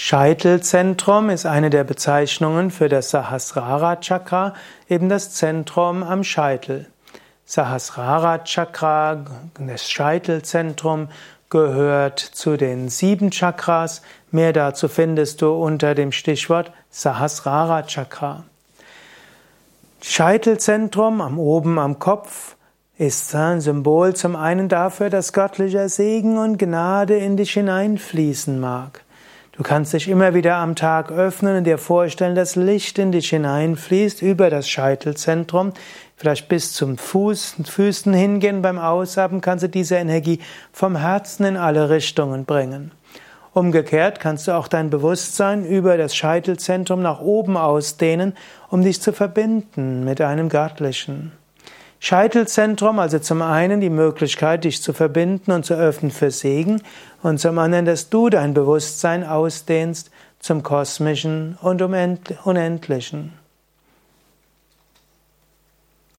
Scheitelzentrum ist eine der Bezeichnungen für das Sahasrara Chakra, eben das Zentrum am Scheitel. Sahasrara Chakra, das Scheitelzentrum, gehört zu den sieben Chakras. Mehr dazu findest du unter dem Stichwort Sahasrara Chakra. Scheitelzentrum am oben am Kopf ist ein Symbol zum einen dafür, dass göttlicher Segen und Gnade in dich hineinfließen mag. Du kannst dich immer wieder am Tag öffnen und dir vorstellen, dass Licht in dich hineinfließt über das Scheitelzentrum, vielleicht bis zum Fuß, Füßen hingehen. Beim Ausatmen kannst du diese Energie vom Herzen in alle Richtungen bringen. Umgekehrt kannst du auch dein Bewusstsein über das Scheitelzentrum nach oben ausdehnen, um dich zu verbinden mit einem Göttlichen. Scheitelzentrum, also zum einen die Möglichkeit, dich zu verbinden und zu öffnen für Segen und zum anderen, dass du dein Bewusstsein ausdehnst zum Kosmischen und Unendlichen.